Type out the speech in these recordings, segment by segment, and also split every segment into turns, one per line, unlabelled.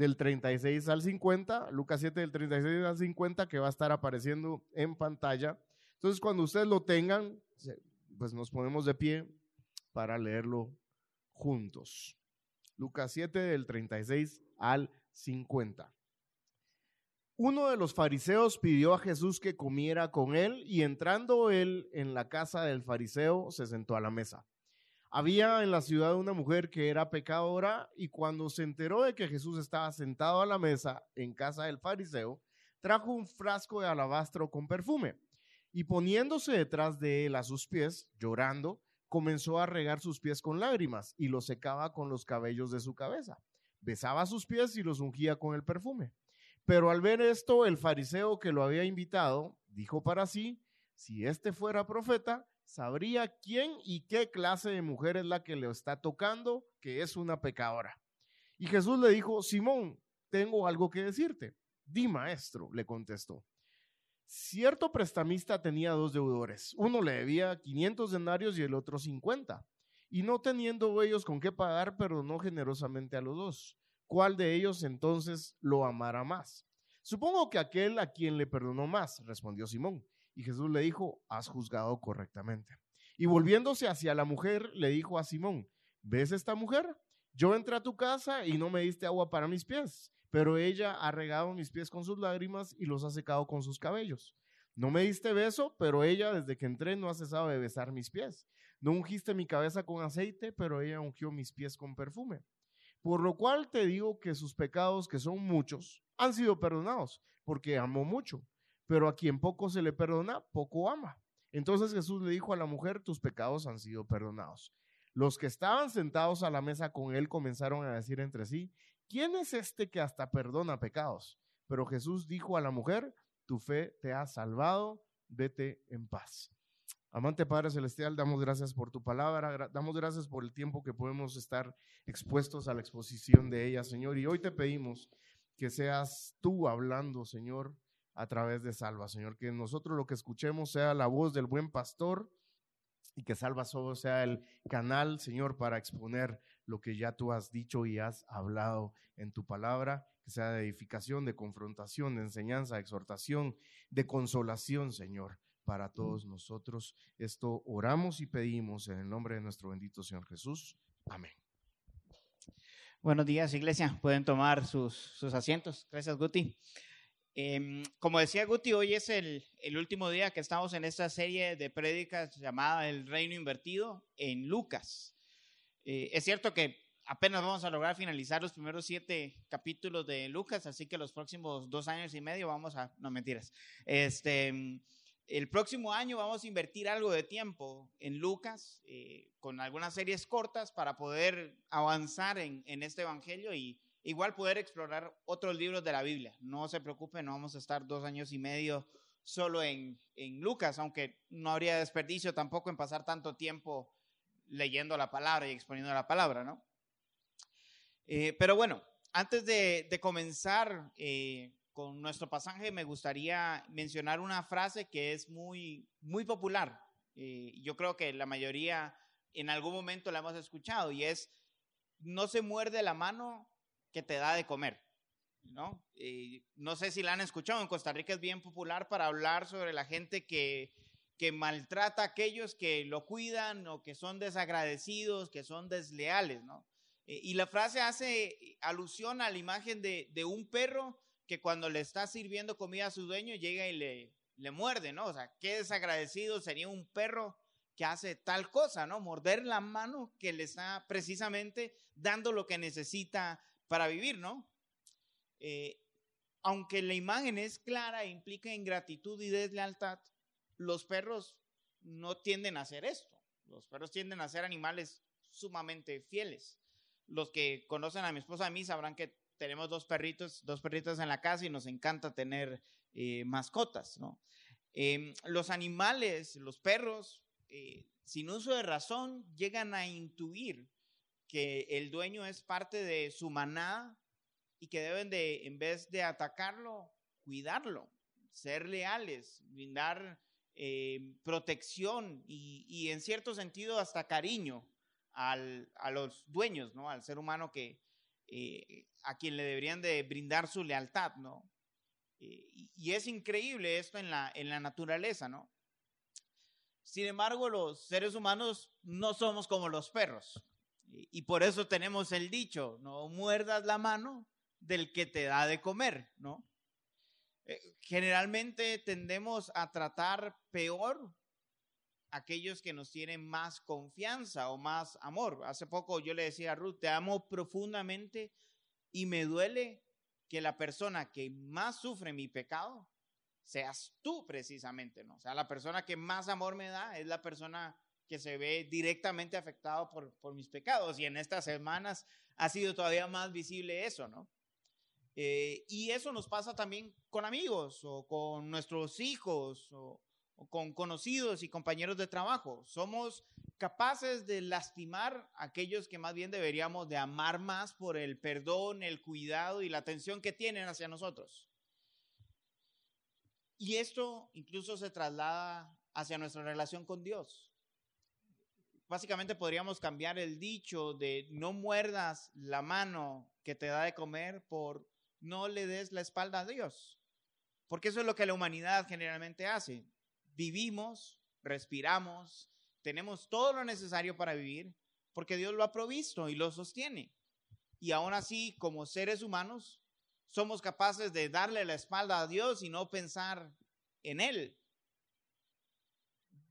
del
36 al 50, Lucas 7 del 36 al 50 que va a estar apareciendo en pantalla. Entonces cuando ustedes lo tengan, pues nos ponemos de pie para leerlo juntos. Lucas 7 del 36 al 50. Uno de los fariseos pidió a Jesús que comiera con él y entrando él en la casa del fariseo se sentó a la mesa. Había en la ciudad una mujer que era pecadora y cuando se enteró de que Jesús estaba sentado a la mesa en casa del fariseo, trajo un frasco de alabastro con perfume y poniéndose detrás de él a sus pies, llorando, comenzó a regar sus pies con lágrimas y los secaba con los cabellos de su cabeza. Besaba sus pies y los ungía con el perfume. Pero al ver esto, el fariseo que lo había invitado dijo para sí, si este fuera profeta, sabría quién y qué clase de mujer es la que le está tocando, que es una pecadora. Y Jesús le dijo, Simón, tengo algo que decirte. Di, maestro, le contestó. Cierto prestamista tenía dos deudores. Uno le debía 500 denarios y el otro 50. Y no teniendo ellos con qué pagar, perdonó generosamente a los dos. ¿Cuál de ellos entonces lo amará más? Supongo que aquel a quien le perdonó más, respondió Simón. Y Jesús le dijo, has juzgado correctamente. Y volviéndose hacia la mujer, le dijo a Simón, ¿ves esta mujer? Yo entré a tu casa y no me diste agua para mis pies, pero ella ha regado mis pies con sus lágrimas y los ha secado con sus cabellos. No me diste beso, pero ella desde que entré no ha cesado de besar mis pies. No ungiste mi cabeza con aceite, pero ella ungió mis pies con perfume. Por lo cual te digo que sus pecados, que son muchos, han sido perdonados, porque amó mucho. Pero a quien poco se le perdona, poco ama. Entonces Jesús le dijo a la mujer, tus pecados han sido perdonados. Los que estaban sentados a la mesa con él comenzaron a decir entre sí, ¿quién es este que hasta perdona pecados? Pero Jesús dijo a la mujer, tu fe te ha salvado, vete en paz. Amante Padre Celestial, damos gracias por tu palabra, damos gracias por el tiempo que podemos estar expuestos a la exposición de ella, Señor. Y hoy te pedimos que seas tú hablando, Señor, a través de Salva, Señor. Que nosotros lo que escuchemos sea la voz del buen pastor y que Salva solo sea el canal, Señor, para exponer lo que ya tú has dicho y has hablado en tu palabra, que sea de edificación, de confrontación, de enseñanza, de exhortación, de consolación, Señor, para todos nosotros. Esto oramos y pedimos en el nombre de nuestro bendito Señor Jesús. Amén.
Buenos días, iglesia. Pueden tomar sus, sus asientos. Gracias, Guti. Em, como decía Guti, hoy es el, último día que estamos en esta serie de prédicas llamada El Reino Invertido en Lucas. Eh, es cierto que apenas vamos a lograr finalizar los primeros siete capítulos de Lucas, así que los próximos dos años y medio vamos a... No, mentiras. Este, el próximo año vamos a invertir algo de tiempo en Lucas eh, con algunas series cortas para poder avanzar en, en este evangelio y igual poder explorar otros libros de la Biblia. No se preocupen, no vamos a estar dos años y medio solo en, en Lucas, aunque no habría desperdicio tampoco en pasar tanto tiempo leyendo la palabra y exponiendo la palabra, ¿no? Eh, pero bueno, antes de, de comenzar eh, con nuestro pasaje, me gustaría mencionar una frase que es muy, muy popular. Eh, yo creo que la mayoría en algún momento la hemos escuchado y es, no se muerde la mano que te da de comer. ¿no? Eh, no sé si la han escuchado, en Costa Rica es bien popular para hablar sobre la gente que, que maltrata a aquellos que lo cuidan o que son desagradecidos, que son desleales, ¿no? Eh, y la frase hace alusión a la imagen de, de, un perro que cuando le está sirviendo comida a su dueño llega y le, le muerde, ¿no? O sea, qué desagradecido sería un perro que hace tal cosa, ¿no? Morder la mano que le está precisamente dando lo que necesita para vivir, ¿no? Eh, aunque la imagen es clara e implica ingratitud y deslealtad, los perros no tienden a hacer esto. Los perros tienden a ser animales sumamente fieles. Los que conocen a mi esposa a mí sabrán que tenemos dos perritos, dos perritos en la casa y nos encanta tener eh, mascotas, ¿no? Em, los animales, los perros, eh, sin uso de razón, llegan a intuir que el dueño es parte de su manada y que deben de, en vez de atacarlo, cuidarlo, ser leales, brindar eh, protección y, en cierto sentido hasta cariño al, a los dueños, ¿no? Al ser humano que, eh, a quien le deberían de brindar su lealtad, ¿no? Eh, y es increíble esto en la, en la naturaleza, ¿no? Sin embargo, los seres humanos no somos como los perros. Y por eso tenemos el dicho, no muerdas la mano del que te da de comer, ¿no? Eh, generalmente tendemos a tratar peor aquellos que nos tienen más confianza o más amor. Hace poco yo le decía a Ruth, te amo profundamente y me duele que la persona que más sufre mi pecado seas tú precisamente, ¿no? O sea, la persona que más amor me da es la persona que se ve directamente afectado por, por mis pecados y en estas semanas ha sido todavía más visible eso, ¿no? Eh, y eso nos pasa también con amigos o con nuestros hijos o, con conocidos y compañeros de trabajo. Somos capaces de lastimar a aquellos que más bien deberíamos de amar más por el perdón, el cuidado y la atención que tienen hacia nosotros. Y esto incluso se traslada hacia nuestra relación con Dios. Básicamente podríamos cambiar el dicho de no muerdas la mano que te da de comer por no le des la espalda a Dios. Porque eso es lo que la humanidad generalmente hace. Vivimos, respiramos, tenemos todo lo necesario para vivir porque Dios lo ha provisto y lo sostiene. Y aún así, como seres humanos, somos capaces de darle la espalda a Dios y no pensar en Él.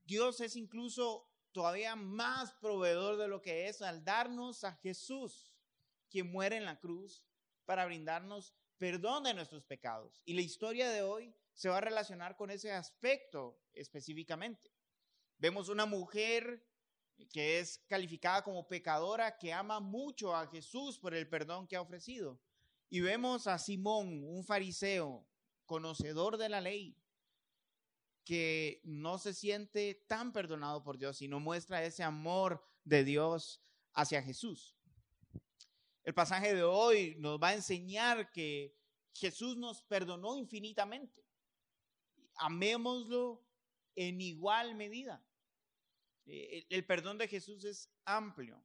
Dios es incluso todavía más proveedor de lo que es al darnos a Jesús, quien muere en la cruz para brindarnos perdón de nuestros pecados. Y la historia de hoy se va a relacionar con ese aspecto específicamente. Vemos una mujer que es calificada como pecadora, que ama mucho a Jesús por el perdón que ha ofrecido. Y vemos a Simón, un fariseo, conocedor de la ley, que no se siente tan perdonado por Dios y no muestra ese amor de Dios hacia Jesús. El pasaje de hoy nos va a enseñar que Jesús nos perdonó infinitamente. Amémoslo en igual medida. Eh, el, perdón de Jesús es amplio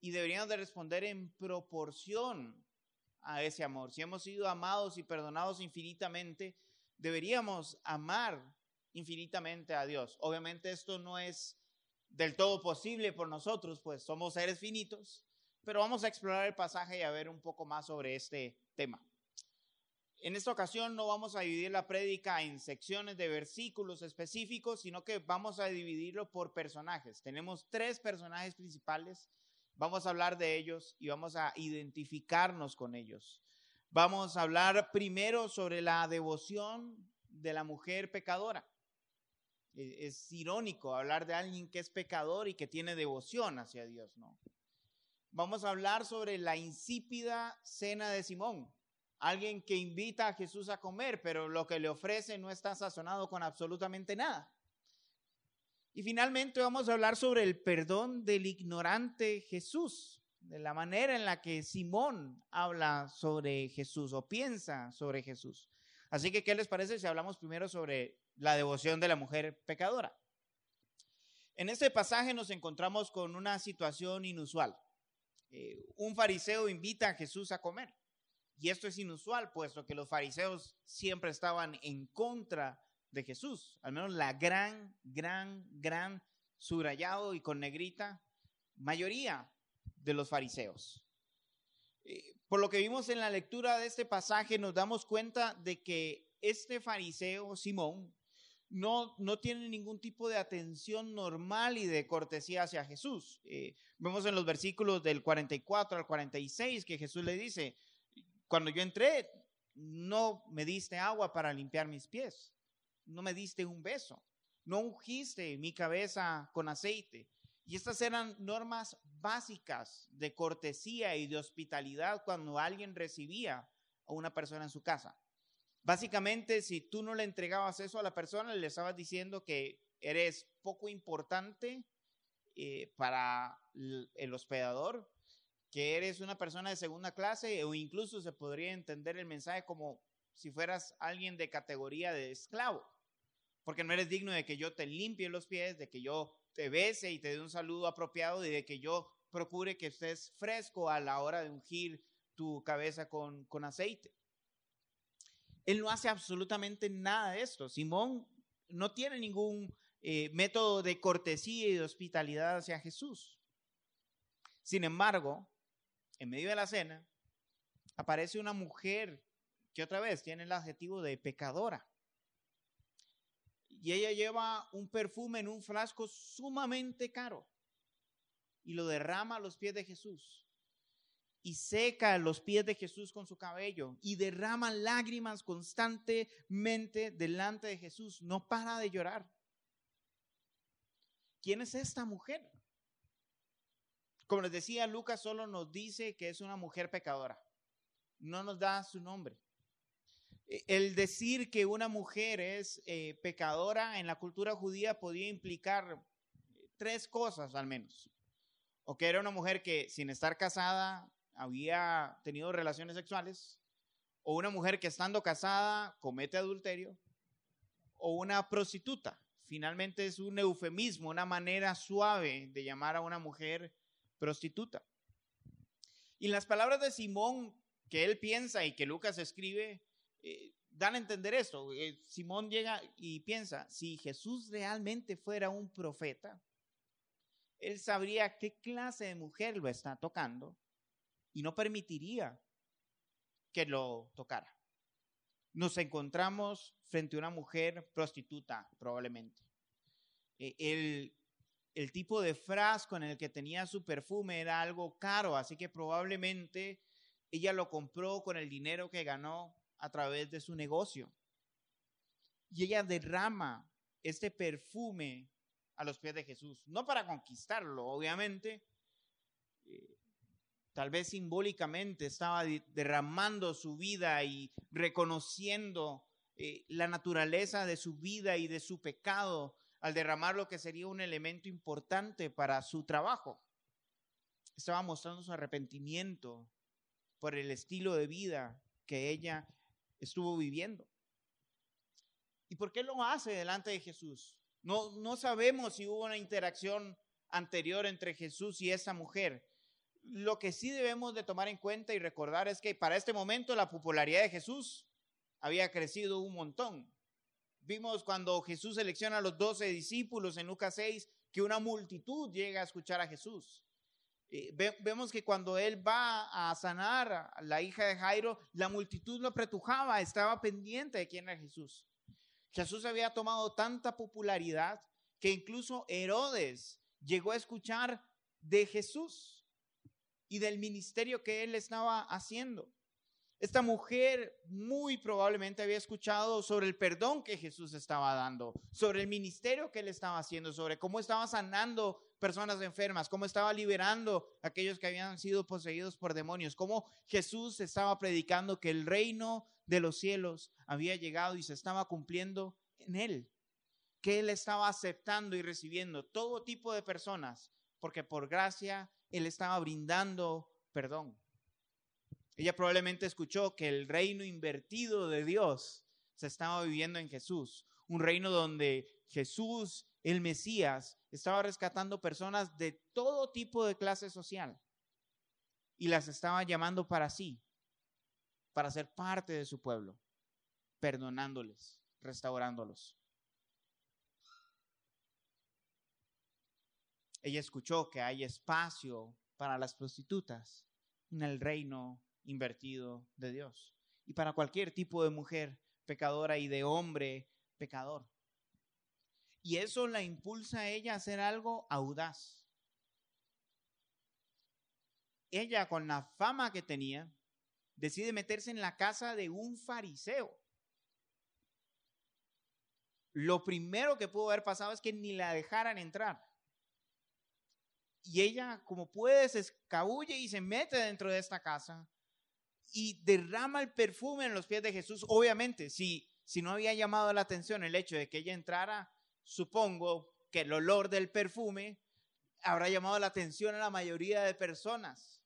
y deberíamos de responder en proporción a ese amor. Si hemos sido amados y perdonados infinitamente, deberíamos amar infinitamente a Dios. Obviamente esto no es del todo posible por nosotros, pues somos seres finitos, pero vamos a explorar el pasaje y a ver un poco más sobre este tema. En esta ocasión no vamos a dividir la prédica en secciones de versículos específicos, sino que vamos a dividirlo por personajes. Tenemos tres personajes principales, vamos a hablar de ellos y vamos a identificarnos con ellos. Vamos a hablar primero sobre la devoción de la mujer pecadora. E, es irónico hablar de alguien que es pecador y que tiene devoción hacia Dios, ¿no? Vamos a hablar sobre la insípida cena de Simón, alguien que invita a Jesús a comer, pero lo que le ofrece no está sazonado con absolutamente nada. Y finalmente vamos a hablar sobre el perdón del ignorante Jesús, de la manera en la que Simón habla sobre Jesús o piensa sobre Jesús. Así que, ¿qué les parece si hablamos primero sobre la devoción de la mujer pecadora? En este pasaje nos encontramos con una situación inusual. Eh, un fariseo invita a Jesús a comer. Y esto es inusual, puesto que los fariseos siempre estaban en contra de Jesús. Al menos la gran, gran, gran, subrayado y con negrita, mayoría de los fariseos. Eh, por lo que vimos en la lectura de este pasaje, nos damos cuenta de que este fariseo, Simón, no, no tiene ningún tipo de atención normal y de cortesía hacia Jesús. Eh, vemos en los versículos del 44 al 46 que Jesús le dice, cuando yo entré, no me diste agua para limpiar mis pies, no me diste un beso, no ungiste mi cabeza con aceite. Y estas eran normas básicas de cortesía y de hospitalidad cuando alguien recibía a una persona en su casa. Básicamente, si tú no le entregabas eso a la persona, le estabas diciendo que eres poco importante eh, para el hospedador, que eres una persona de segunda clase o incluso se podría entender el mensaje como si fueras alguien de categoría de esclavo, porque no eres digno de que yo te limpie los pies, de que yo te bese y te dé un saludo apropiado y de que yo procure que estés fresco a la hora de ungir tu cabeza con, con aceite. Él no hace absolutamente nada de esto. Simón no tiene ningún eh, método de cortesía y de hospitalidad hacia Jesús. Sin embargo, en medio de la cena, aparece una mujer que otra vez tiene el adjetivo de pecadora. Y ella lleva un perfume en un frasco sumamente caro y lo derrama a los pies de Jesús y seca los pies de Jesús con su cabello y derrama lágrimas constantemente delante de Jesús. No para de llorar. ¿Quién es esta mujer? Como les decía, Lucas solo nos dice que es una mujer pecadora. No nos da su nombre. E, el decir que una mujer es eh, pecadora en la cultura judía podía implicar eh, tres cosas al menos. O que era una mujer que sin estar casada había tenido relaciones sexuales, o una mujer que estando casada comete adulterio, o una prostituta. Finalmente es un eufemismo, una manera suave de llamar a una mujer prostituta. Y las palabras de Simón que él piensa y que Lucas escribe eh, dan a entender esto. Eh, Simón llega y piensa, si Jesús realmente fuera un profeta, él sabría qué clase de mujer lo está tocando y no permitiría que lo tocara. Nos encontramos frente a una mujer prostituta, probablemente. E, el, el tipo de frasco en el que tenía su perfume era algo caro, así que probablemente ella lo compró con el dinero que ganó a través de su negocio. Y ella derrama este perfume a los pies de Jesús, no para conquistarlo, obviamente, tal vez simbólicamente estaba derramando su vida y reconociendo eh, la naturaleza de su vida y de su pecado al derramar lo que sería un elemento importante para su trabajo. Estaba mostrando su arrepentimiento por el estilo de vida que ella estuvo viviendo. ¿Y por qué lo hace delante de Jesús? No, no sabemos si hubo una interacción anterior entre Jesús y esa mujer, lo que sí debemos de tomar en cuenta y recordar es que para este momento la popularidad de Jesús había crecido un montón. Vimos cuando Jesús selecciona a los doce discípulos en Lucas 6 que una multitud llega a escuchar a Jesús. Eh, vemos que cuando él va a sanar a la hija de Jairo, la multitud lo apretujaba, estaba pendiente de quién era Jesús. Jesús había tomado tanta popularidad que incluso Herodes llegó a escuchar de Jesús y del ministerio que él estaba haciendo. Esta mujer muy probablemente había escuchado sobre el perdón que Jesús estaba dando, sobre el ministerio que él estaba haciendo, sobre cómo estaba sanando personas enfermas, cómo estaba liberando a aquellos que habían sido poseídos por demonios, cómo Jesús estaba predicando que el reino de los cielos había llegado y se estaba cumpliendo en él, que él estaba aceptando y recibiendo todo tipo de personas, porque por gracia él estaba brindando perdón. Ella probablemente escuchó que el reino invertido de Dios se estaba viviendo en Jesús, un reino donde Jesús, el Mesías, estaba rescatando personas de todo tipo de clase social y las estaba llamando para sí, para ser parte de su pueblo, perdonándoles, restaurándolos. Ella escuchó que hay espacio para las prostitutas en el reino invertido de Dios y para cualquier tipo de mujer pecadora y de hombre pecador. Y eso la impulsa a ella a hacer algo audaz. Ella, con la fama que tenía, decide meterse en la casa de un fariseo. Lo primero que pudo haber pasado es que ni la dejaran entrar. Y ella, como puede, se escabulle y se mete dentro de esta casa y derrama el perfume en los pies de Jesús. Obviamente, si, si no había llamado la atención el hecho de que ella entrara, supongo que el olor del perfume habrá llamado la atención a la mayoría de personas.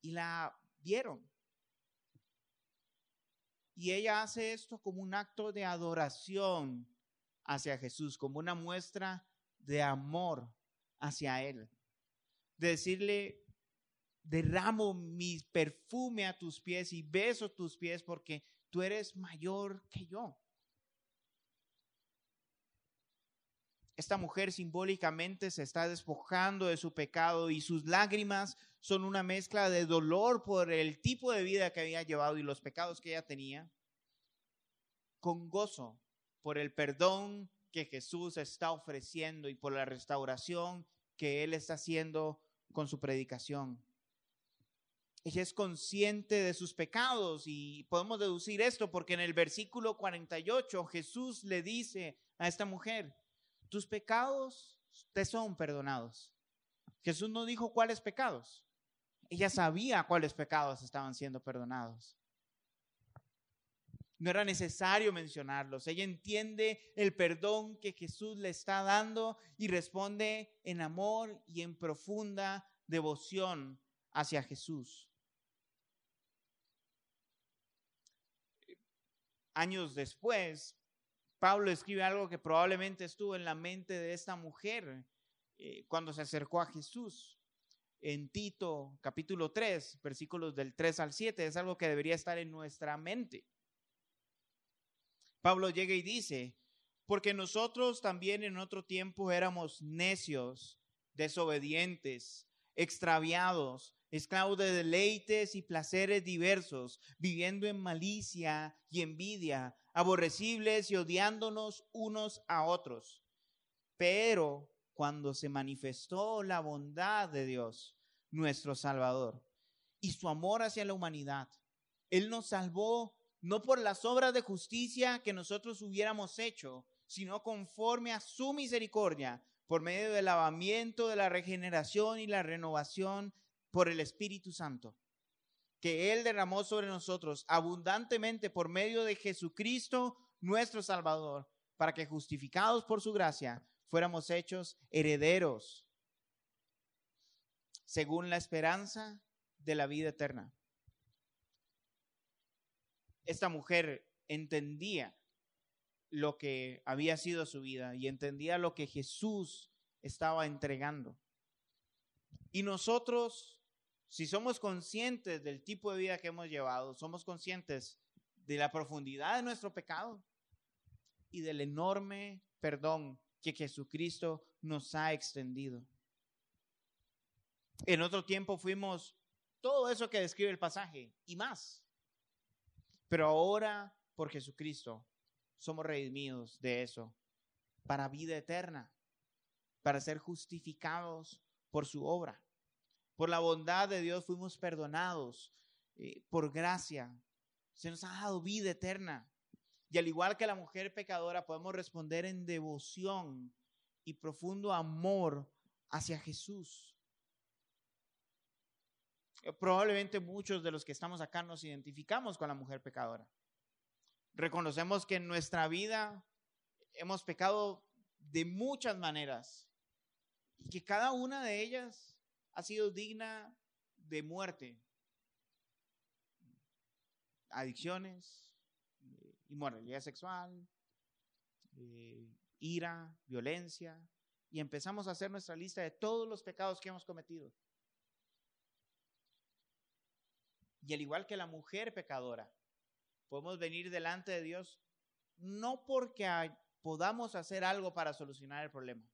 Y la vieron. Y ella hace esto como un acto de adoración hacia Jesús, como una muestra de amor hacia Él. De decirle, derramo mi perfume a tus pies y beso tus pies porque tú eres mayor que yo. Esta mujer simbólicamente se está despojando de su pecado y sus lágrimas son una mezcla de dolor por el tipo de vida que había llevado y los pecados que ella tenía, con gozo por el perdón que Jesús está ofreciendo y por la restauración que Él está haciendo con su predicación. Ella es consciente de sus pecados y podemos deducir esto porque en el versículo 48 Jesús le dice a esta mujer, tus pecados te son perdonados. Jesús no dijo cuáles pecados. Ella sabía cuáles pecados estaban siendo perdonados. No era necesario mencionarlos. Ella entiende el perdón que Jesús le está dando y responde en amor y en profunda devoción hacia Jesús. Años después, Pablo escribe algo que probablemente estuvo en la mente de esta mujer eh, cuando se acercó a Jesús. En Tito capítulo 3, versículos del 3 al 7, es algo que debería estar en nuestra mente. Pablo llega y dice, porque nosotros también en otro tiempo éramos necios, desobedientes, extraviados, esclavos de deleites y placeres diversos, viviendo en malicia y envidia, aborrecibles y odiándonos unos a otros. Pero cuando se manifestó la bondad de Dios, nuestro Salvador, y su amor hacia la humanidad, Él nos salvó no por las obras de justicia que nosotros hubiéramos hecho, sino conforme a su misericordia, por medio del lavamiento de la regeneración y la renovación por el Espíritu Santo que Él derramó sobre nosotros abundantemente por medio de Jesucristo, nuestro Salvador, para que justificados por su gracia fuéramos hechos herederos, según la esperanza de la vida eterna. Esta mujer entendía lo que había sido su vida y entendía lo que Jesús estaba entregando. Y nosotros si somos conscientes del tipo de vida que hemos llevado, somos conscientes de la profundidad de nuestro pecado y del enorme perdón que Jesucristo nos ha extendido. En otro tiempo fuimos todo eso que describe el pasaje y más. Pero ahora, por Jesucristo, somos redimidos de eso para vida eterna, para ser justificados por su obra. Por la bondad de Dios fuimos perdonados. Eh, por gracia se nos ha dado vida eterna. Y al igual que la mujer pecadora, podemos responder en devoción y profundo amor hacia Jesús. Eh, probablemente muchos de los que estamos acá nos identificamos con la mujer pecadora. Reconocemos que en nuestra vida hemos pecado de muchas maneras y que cada una de ellas ha sido digna de muerte. Adicciones, eh, inmoralidad sexual, eh, ira, violencia, y empezamos a hacer nuestra lista de todos los pecados que hemos cometido. Y al igual que la mujer pecadora, podemos venir delante de Dios no porque podamos hacer algo para solucionar el problema,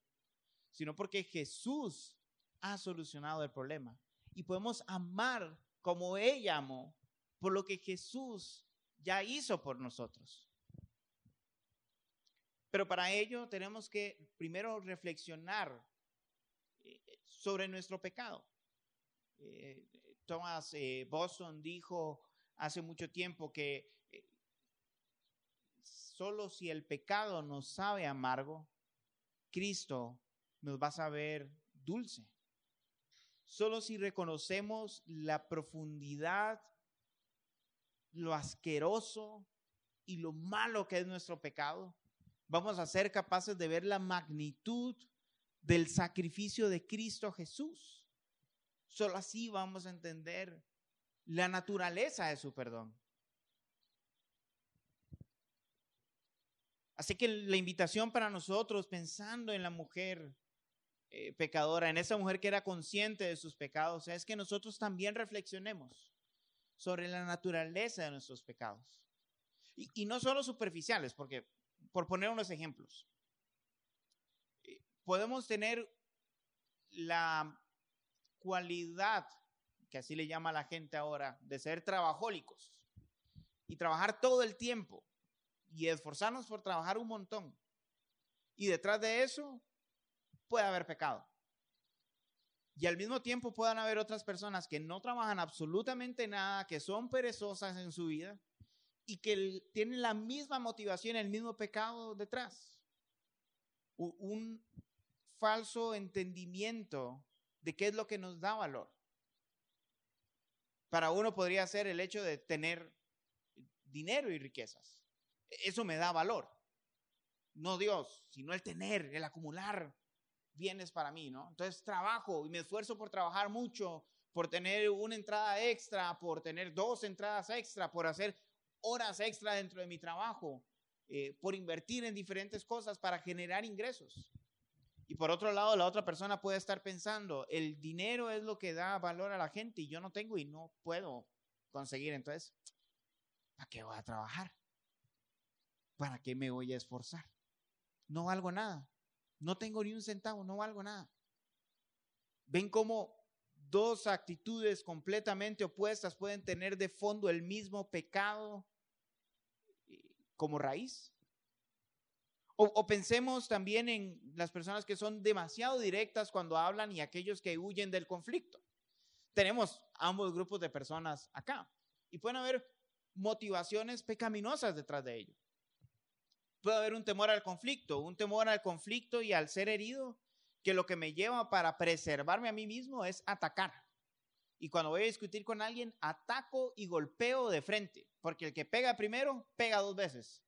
sino porque Jesús ha solucionado el problema. Y podemos amar como ella amó, por lo que Jesús ya hizo por nosotros. Pero para ello tenemos que primero reflexionar eh, sobre nuestro pecado. Eh, Thomas eh, Boston dijo hace mucho tiempo que solo si el pecado nos sabe amargo, Cristo nos va a saber dulce. Solo si reconocemos la profundidad, lo asqueroso y lo malo que es nuestro pecado, vamos a ser capaces de ver la magnitud del sacrificio de Cristo Jesús. Solo así vamos a entender la naturaleza de su perdón. Así que la invitación para nosotros, pensando en la mujer eh, pecadora, en esa mujer que era consciente de sus pecados, es que nosotros también reflexionemos sobre la naturaleza de nuestros pecados. Y, y no solo superficiales, porque, por poner unos ejemplos, eh, podemos tener la cualidad, que así le llama la gente ahora, de ser trabajólicos y trabajar todo el tiempo y esforzarnos por trabajar un montón. Y detrás de eso puede haber pecado. Y al mismo tiempo puedan haber otras personas que no trabajan absolutamente nada, que son perezosas en su vida y que tienen la misma motivación, el mismo pecado detrás. Un falso entendimiento de qué es lo que nos da valor. Para uno podría ser el hecho de tener dinero y riquezas. Eso me da valor. No Dios, sino el tener, el acumular bienes para mí, ¿no? Entonces trabajo y me esfuerzo por trabajar mucho, por tener una entrada extra, por tener dos entradas extra, por hacer horas extra dentro de mi trabajo, eh, por invertir en diferentes cosas para generar ingresos. Y por otro lado, la otra persona puede estar pensando, el dinero es lo que da valor a la gente y yo no tengo y no puedo conseguir. Entonces, ¿para qué voy a trabajar? ¿para qué me voy a esforzar? No valgo nada. No tengo ni un centavo, no valgo nada. ¿Ven cómo dos actitudes completamente opuestas pueden tener de fondo el mismo pecado eh, como raíz? O, pensemos también en las personas que son demasiado directas cuando hablan y aquellos que huyen del conflicto. Tenemos ambos grupos de personas acá y pueden haber motivaciones pecaminosas detrás de ello puede haber un temor al conflicto, un temor al conflicto y al ser herido, que lo que me lleva para preservarme a mí mismo es atacar. Y cuando voy a discutir con alguien, ataco y golpeo de frente, porque el que pega primero, pega dos veces.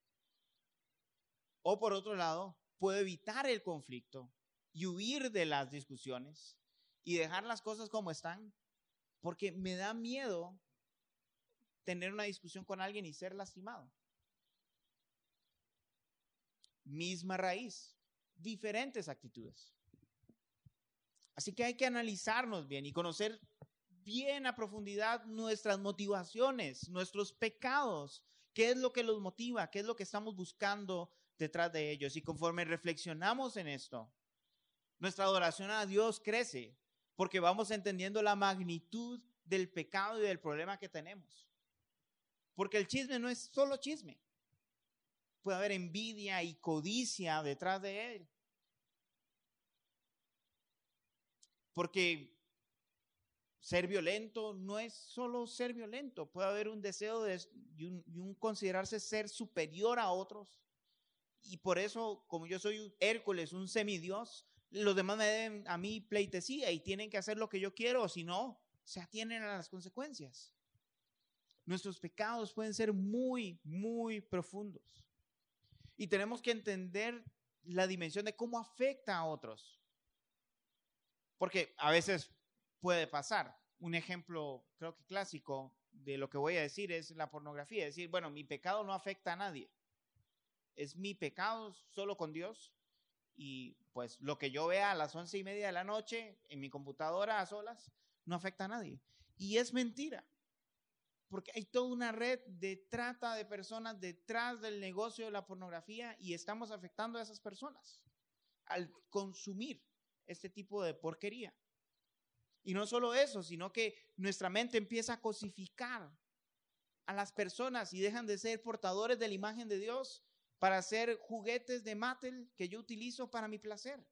O por otro lado, puedo evitar el conflicto y huir de las discusiones y dejar las cosas como están, porque me da miedo tener una discusión con alguien y ser lastimado misma raíz, diferentes actitudes. Así que hay que analizarnos bien y conocer bien a profundidad nuestras motivaciones, nuestros pecados, qué es lo que los motiva, qué es lo que estamos buscando detrás de ellos. Y conforme reflexionamos en esto, nuestra adoración a Dios crece porque vamos entendiendo la magnitud del pecado y del problema que tenemos. Porque el chisme no es solo chisme puede haber envidia y codicia detrás de él. Porque ser violento no es solo ser violento, puede haber un deseo de, y, un, considerarse ser superior a otros. Y por eso, como yo soy un Hércules, un semidios, los demás me deben a mí pleitesía y tienen que hacer lo que yo quiero, o si no, se atienen a las consecuencias. Nuestros pecados pueden ser muy, muy profundos. Y tenemos que entender la dimensión de cómo afecta a otros. Porque a veces puede pasar. Un ejemplo, creo que clásico de lo que voy a decir es la pornografía. Decir, bueno, mi pecado no afecta a nadie. Es mi pecado solo con Dios. Y pues lo que yo vea a las once y media de la noche en mi computadora a solas no afecta a nadie. Y es mentira porque hay toda una red de trata de personas detrás del negocio de la pornografía y estamos afectando a esas personas al consumir este tipo de porquería. Y no solo eso, sino que nuestra mente empieza a cosificar a las personas y dejan de ser portadores de la imagen de Dios para hacer juguetes de Mattel que yo utilizo para mi placer.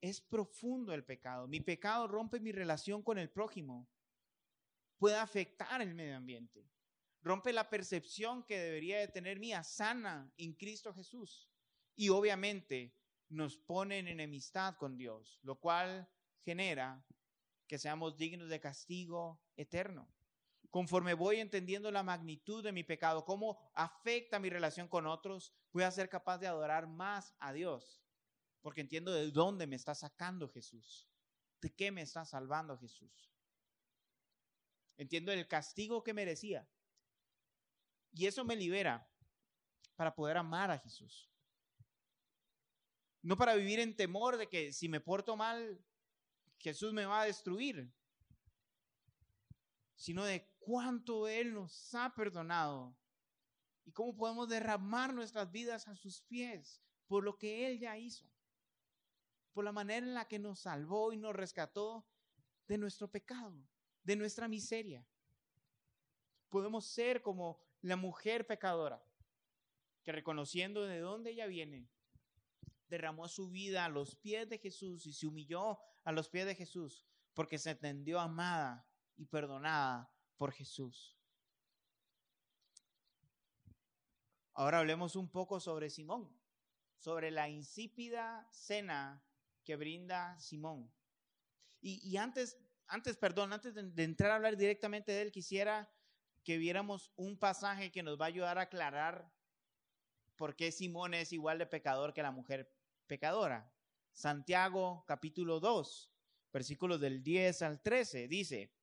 Es profundo el pecado. Mi pecado rompe mi relación con el prójimo. Puede afectar el medio ambiente. Rompe la percepción que debería de tener mía sana en Cristo Jesús. Y obviamente nos pone en enemistad con Dios, lo cual genera que seamos dignos de castigo eterno. Conforme voy entendiendo la magnitud de mi pecado, cómo afecta mi relación con otros, voy a ser capaz de adorar más a Dios, porque entiendo de dónde me está sacando Jesús, de qué me está salvando Jesús. Entiendo el castigo que merecía. Y eso me libera para poder amar a Jesús. No para vivir en temor de que si me porto mal, Jesús me va a destruir, sino de cuánto Él nos ha perdonado y cómo podemos derramar nuestras vidas a sus pies por lo que Él ya hizo, por la manera en la que nos salvó y nos rescató de nuestro pecado, de nuestra miseria. Podemos ser como la mujer pecadora, que reconociendo de dónde ella viene, derramó su vida a los pies de Jesús y se humilló a los pies de Jesús porque se entendió amada y perdonada por Jesús. Ahora hablemos un poco sobre Simón, sobre la insípida cena que brinda Simón. Y, antes, antes, perdón, antes de, de entrar a hablar directamente de él, quisiera que viéramos un pasaje que nos va a ayudar a aclarar por qué Simón es igual de pecador que la mujer pecadora. Santiago capítulo 2, versículos del 10 al 13, dice,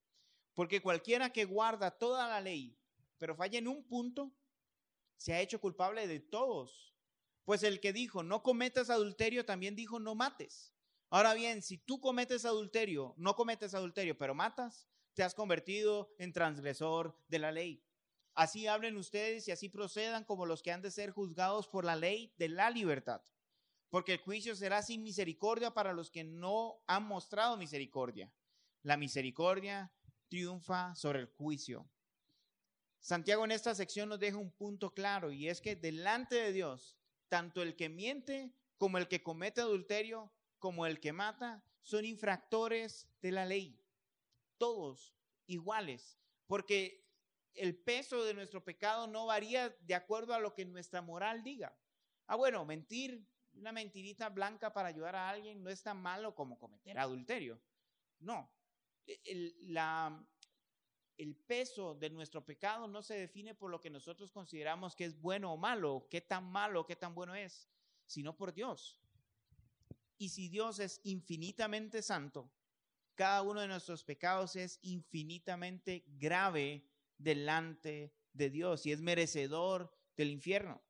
porque cualquiera que guarda toda la ley, pero falla en un punto, se ha hecho culpable de todos. Pues el que dijo, no cometas adulterio, también dijo, no mates. Ahora bien, si tú cometes adulterio, no cometes adulterio, pero matas, te has convertido en transgresor de la ley. Así hablen ustedes y así procedan como los que han de ser juzgados por la ley de la libertad. Porque el juicio será sin misericordia para los que no han mostrado misericordia. La misericordia triunfa sobre el juicio. Santiago en esta sección nos deja un punto claro y es que delante de Dios, tanto el que miente como el que comete adulterio, como el que mata, son infractores de la ley. Todos iguales, porque el peso de nuestro pecado no varía de acuerdo a lo que nuestra moral diga. Ah, bueno, mentir, una mentirita blanca para ayudar a alguien no es tan malo como cometer adulterio. No, el, peso de nuestro pecado no se define por lo que nosotros consideramos que es bueno o malo, qué tan malo, qué tan bueno es, sino por Dios. Y si Dios es infinitamente santo, cada uno de nuestros pecados es infinitamente grave delante de Dios y es merecedor del infierno.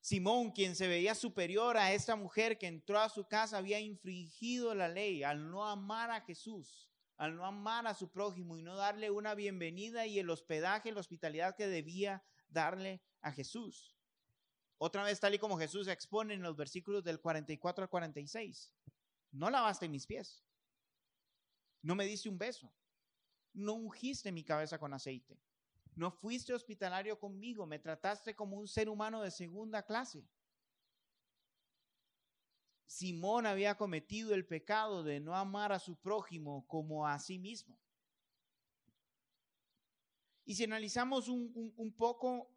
Simón, quien se veía superior a esta mujer que entró a su casa, había infringido la ley al no amar a Jesús, al no amar a su prójimo y no darle una bienvenida y el hospedaje, la hospitalidad que debía darle a Jesús. Otra vez, tal y como Jesús expone en los versículos del 44 al 46. No lavaste mis pies. No me diste un beso. No ungiste mi cabeza con aceite. No fuiste hospitalario conmigo, me trataste como un ser humano de segunda clase. Simón había cometido el pecado de no amar a su prójimo como a sí mismo. Y si analizamos un, poco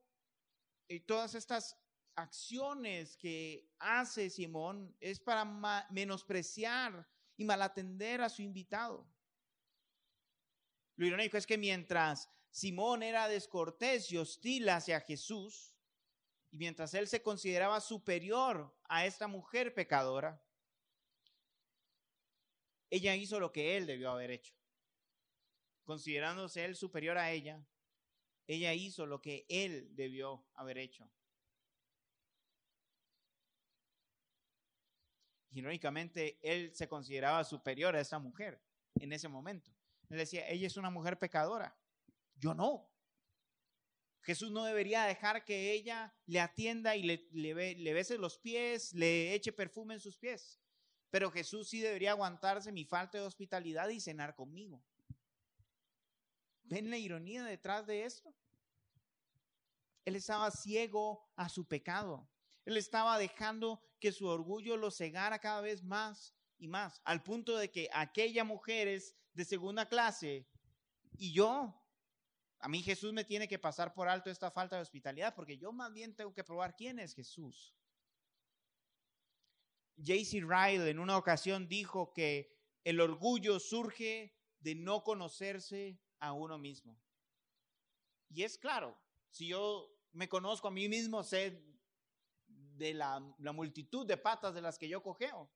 eh, todas estas acciones que hace Simón, es para menospreciar y malatender a su invitado. Lo irónico es que mientras Simón era descortés y hostil hacia Jesús, y mientras él se consideraba superior a esta mujer pecadora, ella hizo lo que él debió haber hecho. Considerándose él superior a ella, ella hizo lo que él debió haber hecho. Irónicamente, él se consideraba superior a esa mujer en ese momento. Él decía, ella es una mujer pecadora. Yo no. Jesús no debería dejar que ella le atienda y le, bese los pies, le eche perfume en sus pies. Pero Jesús sí debería aguantarse mi falta de hospitalidad y cenar conmigo. ¿Ven la ironía detrás de esto? Él estaba ciego a su pecado. Él estaba dejando que su orgullo lo cegara cada vez más y más, al punto de que aquella mujer es de segunda clase y yo, a mí Jesús me tiene que pasar por alto esta falta de hospitalidad, porque yo más bien tengo que probar quién es Jesús. J.C. Ryle en una ocasión dijo que el orgullo surge de no conocerse a uno mismo. Y es claro, si yo me conozco a mí mismo, sé de la, multitud de patas de las que yo cogeo.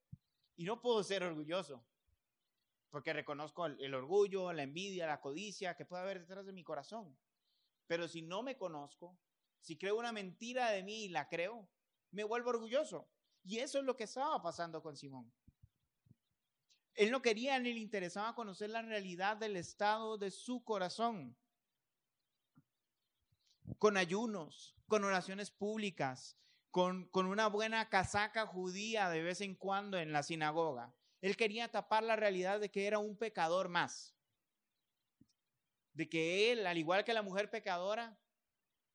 Y no puedo ser orgulloso, porque reconozco el, orgullo, la envidia, la codicia que puede haber detrás de mi corazón. Pero si no me conozco, si creo una mentira de mí y la creo, me vuelvo orgulloso. Y eso es lo que estaba pasando con Simón. Él no quería ni le interesaba conocer la realidad del estado de su corazón. Con ayunos, con oraciones públicas, con, con una buena casaca judía de vez en cuando en la sinagoga. Él quería tapar la realidad de que era un pecador más. De que él, al igual que la mujer pecadora,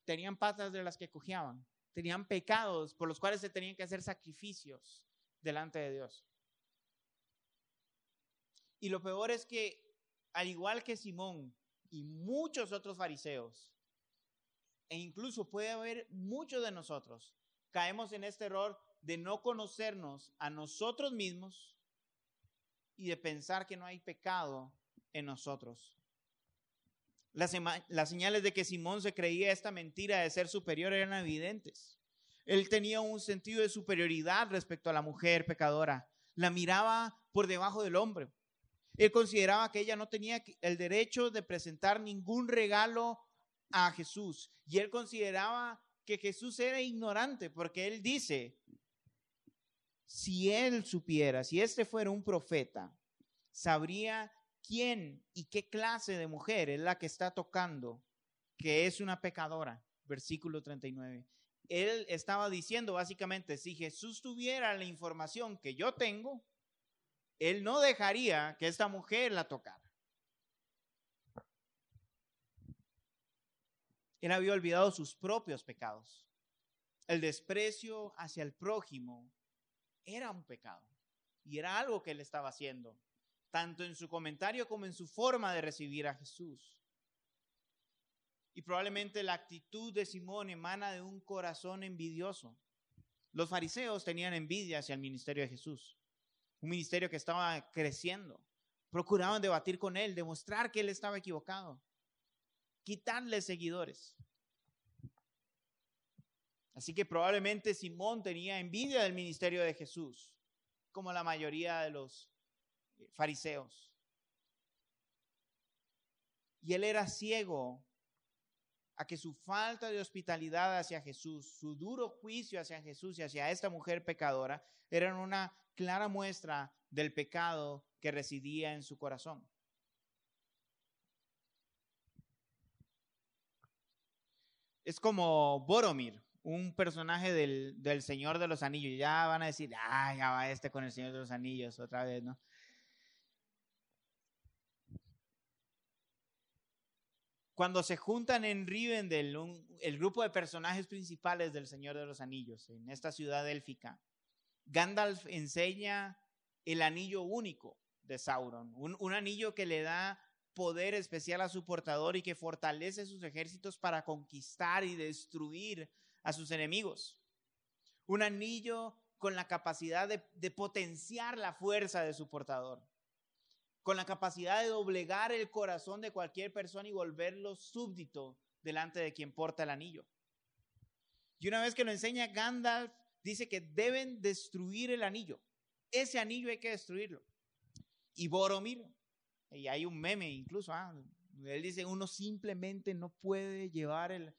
tenían patas de las que cojeaban. Tenían pecados por los cuales se tenían que hacer sacrificios delante de Dios. Y lo peor es que, al igual que Simón y muchos otros fariseos, e incluso puede haber muchos de nosotros, caemos en este error de no conocernos a nosotros mismos y de pensar que no hay pecado en nosotros. Las, las, señales de que Simón se creía esta mentira de ser superior eran evidentes. Él tenía un sentido de superioridad respecto a la mujer pecadora. La miraba por debajo del hombre. Él consideraba que ella no tenía el derecho de presentar ningún regalo a Jesús. Y él consideraba que Jesús era ignorante, porque él dice, si él supiera, si este fuera un profeta, sabría quién y qué clase de mujer es la que está tocando, que es una pecadora. Versículo 39. Él estaba diciendo básicamente, si Jesús tuviera la información que yo tengo, él no dejaría que esta mujer la tocara. Él había olvidado sus propios pecados. El desprecio hacia el prójimo era un pecado y era algo que él estaba haciendo, tanto en su comentario como en su forma de recibir a Jesús. Y probablemente la actitud de Simón emana de un corazón envidioso. Los fariseos tenían envidia hacia el ministerio de Jesús, un ministerio que estaba creciendo. Procuraban debatir con él, demostrar que él estaba equivocado quitarle seguidores. Así que probablemente Simón tenía envidia del ministerio de Jesús, como la mayoría de los eh, fariseos. Y él era ciego a que su falta de hospitalidad hacia Jesús, su duro juicio hacia Jesús y hacia esta mujer pecadora, eran una clara muestra del pecado que residía en su corazón. es como Boromir, un personaje del, Señor de los Anillos. Ya van a decir, ah, ya va este con el Señor de los Anillos otra vez, ¿no? Cuando se juntan en Rivendell, el grupo de personajes principales del Señor de los Anillos, en esta ciudad élfica, Gandalf enseña el anillo único de Sauron, un anillo que le da poder especial a su portador y que fortalece sus ejércitos para conquistar y destruir a sus enemigos. Un anillo con la capacidad de, potenciar la fuerza de su portador, con la capacidad de doblegar el corazón de cualquier persona y volverlo súbdito delante de quien porta el anillo. Y una vez que lo enseña Gandalf, dice que deben destruir el anillo. Ese anillo hay que destruirlo. Y Boromir y hay un meme incluso, ah, él dice, uno simplemente no puede llevar el,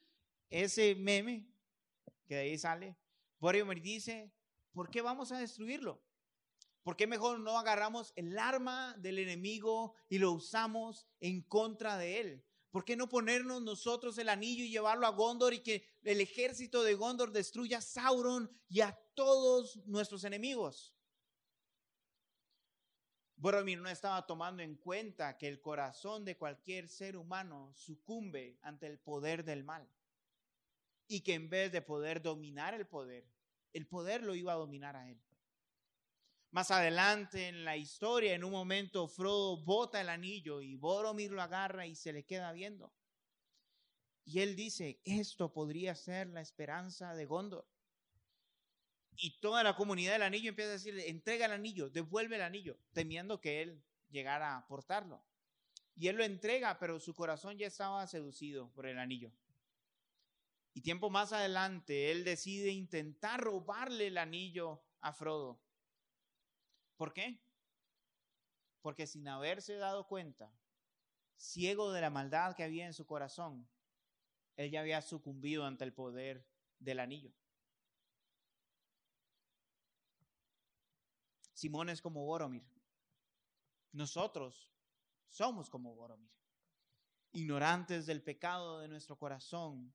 ese meme que de ahí sale. Boromir dice, ¿por qué vamos a destruirlo? ¿Por qué mejor no agarramos el arma del enemigo y lo usamos en contra de él? ¿Por qué no ponernos nosotros el anillo y llevarlo a Gondor y que el ejército de Gondor destruya a Sauron y a todos nuestros enemigos? Boromir no estaba tomando en cuenta que el corazón de cualquier ser humano sucumbe ante el poder del mal. Y que en vez de poder dominar el poder, el poder lo iba a dominar a él. Más adelante en la historia, en un momento, Frodo bota el anillo y Boromir lo agarra y se le queda viendo. Y él dice, esto podría ser la esperanza de Gondor. Y toda la comunidad del anillo empieza a decirle, entrega el anillo, devuelve el anillo, temiendo que él llegara a portarlo. Y él lo entrega, pero su corazón ya estaba seducido por el anillo. Y tiempo más adelante, él decide intentar robarle el anillo a Frodo. ¿Por qué? Porque sin haberse dado cuenta, ciego de la maldad que había en su corazón, él ya había sucumbido ante el poder del anillo. Simón es como Boromir. Nosotros somos como Boromir. Ignorantes del pecado de nuestro corazón,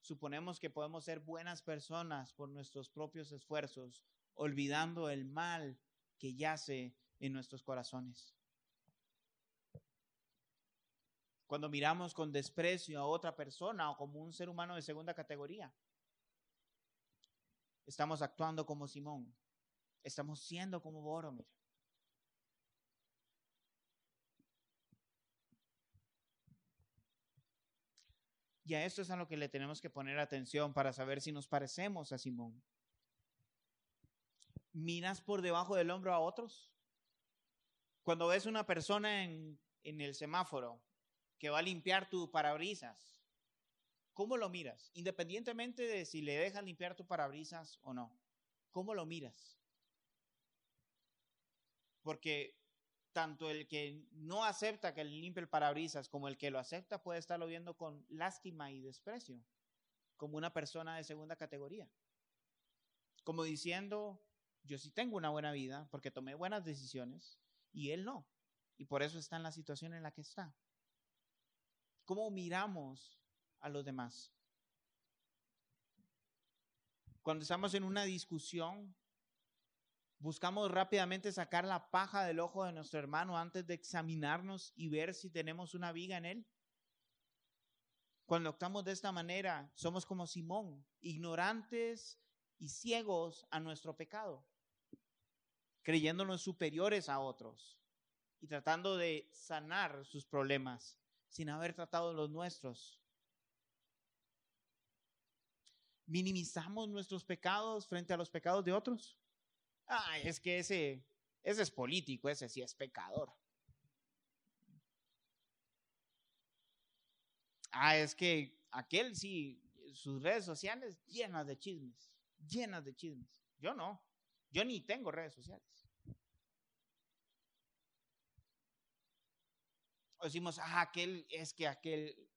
suponemos que podemos ser buenas personas por nuestros propios esfuerzos, olvidando el mal que yace en nuestros corazones. Cuando miramos con desprecio a otra persona o como un ser humano de segunda categoría, estamos actuando como Simón, estamos siendo como Boromir. Y a esto es a lo que le tenemos que poner atención para saber si nos parecemos a Simón. ¿Miras por debajo del hombro a otros? Cuando ves una persona en, el semáforo que va a limpiar tu parabrisas, ¿cómo lo miras? Independientemente de si le dejas limpiar tu parabrisas o no. ¿Cómo lo miras? Porque tanto el que no acepta que le limpie el parabrisas como el que lo acepta puede estarlo viendo con lástima y desprecio, como una persona de segunda categoría. Como diciendo, yo sí tengo una buena vida porque tomé buenas decisiones y él no. Y por eso está en la situación en la que está. ¿Cómo miramos a los demás? Cuando estamos en una discusión, Buscamos rápidamente sacar la paja del ojo de nuestro hermano antes de examinarnos y ver si tenemos una viga en él. Cuando actuamos de esta manera, somos como Simón, ignorantes y ciegos a nuestro pecado, creyéndonos superiores a otros y tratando de sanar sus problemas sin haber tratado los nuestros. Minimizamos nuestros pecados frente a los pecados de otros. Ay, es que ese, ese es político, ese sí es pecador. Ah, es que aquel sí, sus redes sociales llenas de chismes, llenas de chismes. Yo no, yo ni tengo redes sociales. O decimos, ah, aquel, es que aquel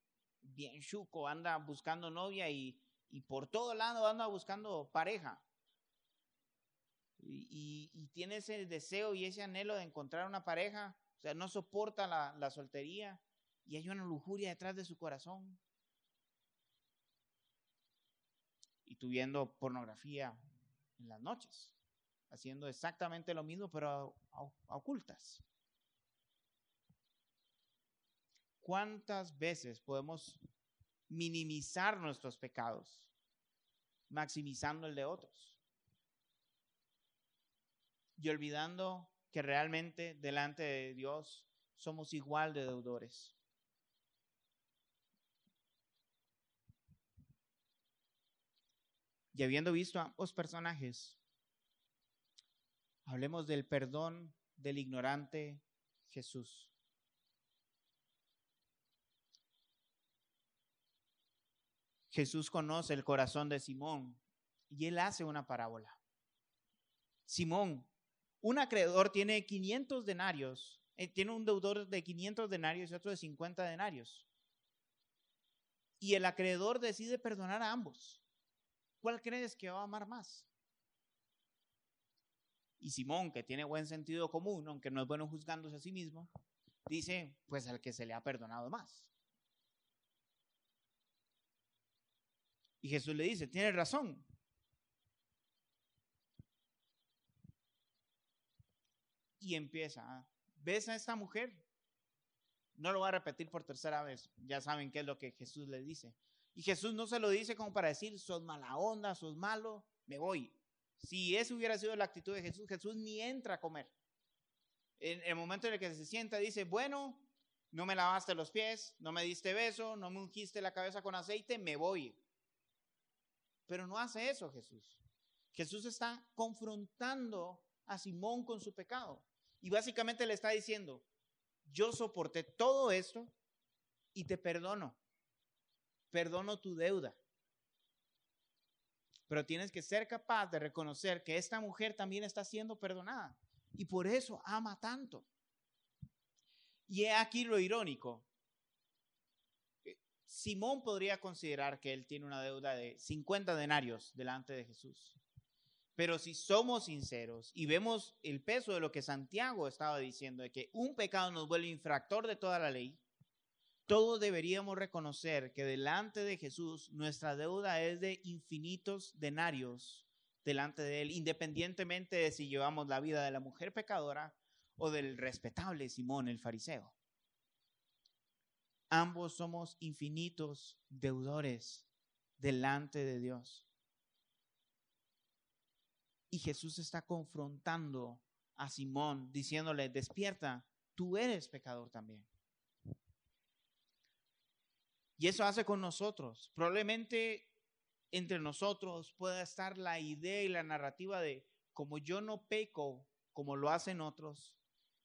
bien chuco anda buscando novia y, y por todo lado anda buscando pareja y, tiene ese deseo y ese anhelo de encontrar una pareja, o sea, no soporta la, soltería y hay una lujuria detrás de su corazón. Y tú viendo pornografía en las noches, haciendo exactamente lo mismo, pero a ocultas. ¿Cuántas veces podemos minimizar nuestros pecados, maximizando el de otros? Y olvidando que realmente delante de Dios somos igual de deudores. Y habiendo visto a ambos personajes, hablemos del perdón del ignorante Jesús. Jesús conoce el corazón de Simón y él hace una parábola. Simón, un acreedor tiene 500 denarios, eh, tiene un deudor de 500 denarios y otro de 50 denarios. Y el acreedor decide perdonar a ambos. ¿Cuál crees que va a amar más? Y Simón, que tiene buen sentido común, aunque no es bueno juzgándose a sí mismo, dice, pues al que se le ha perdonado más. Y Jesús le dice, tiene razón, y empieza. ¿Ves a esta mujer? No lo voy a repetir por tercera vez. Ya saben qué es lo que Jesús le dice. Y Jesús no se lo dice como para decir, sos mala onda, sos malo, me voy. Si esa hubiera sido la actitud de Jesús, Jesús ni entra a comer. En el momento en el que se sienta, dice, bueno, no me lavaste los pies, no me diste beso, no me ungiste la cabeza con aceite, me voy. Pero no hace eso Jesús. Jesús está confrontando a Simón con su pecado. Y básicamente le está diciendo, yo soporté todo esto y te perdono. Perdono tu deuda. Pero tienes que ser capaz de reconocer que esta mujer también está siendo perdonada. Y por eso ama tanto. Y he aquí lo irónico. Simón podría considerar que él tiene una deuda de 50 denarios delante de Jesús. Pero si somos sinceros y vemos el peso de lo que Santiago estaba diciendo, de que un pecado nos vuelve infractor de toda la ley, todos deberíamos reconocer que delante de Jesús nuestra deuda es de infinitos denarios delante de Él, independientemente de si llevamos la vida de la mujer pecadora o del respetable Simón el fariseo. Ambos somos infinitos deudores delante de Dios. Y Jesús está confrontando a Simón, diciéndole, despierta, tú eres pecador también. Y eso hace con nosotros. Probablemente entre nosotros pueda estar la idea y la narrativa de, como yo no peco como lo hacen otros,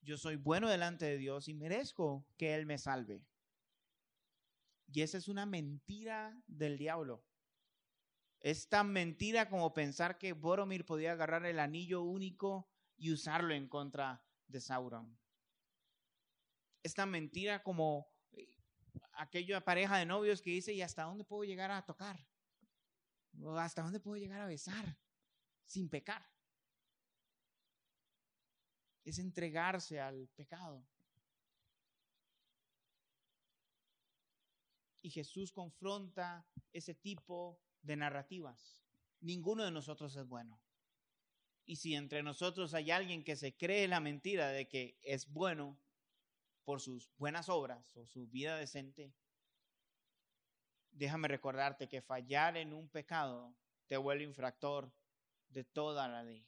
yo soy bueno delante de Dios y merezco que Él me salve. Y esa es una mentira del diablo. Es tan mentira como pensar que Boromir podía agarrar el anillo único y usarlo en contra de Sauron. Es tan mentira como eh, aquella pareja de novios que dice, ¿y hasta dónde puedo llegar a tocar? ¿O hasta dónde puedo llegar a besar sin pecar? Es entregarse al pecado. Y Jesús confronta ese tipo de narrativas. Ninguno de nosotros es bueno. Y si entre nosotros hay alguien que se cree la mentira de que es bueno por sus buenas obras o su vida decente, déjame recordarte que fallar en un pecado te vuelve infractor de toda la ley.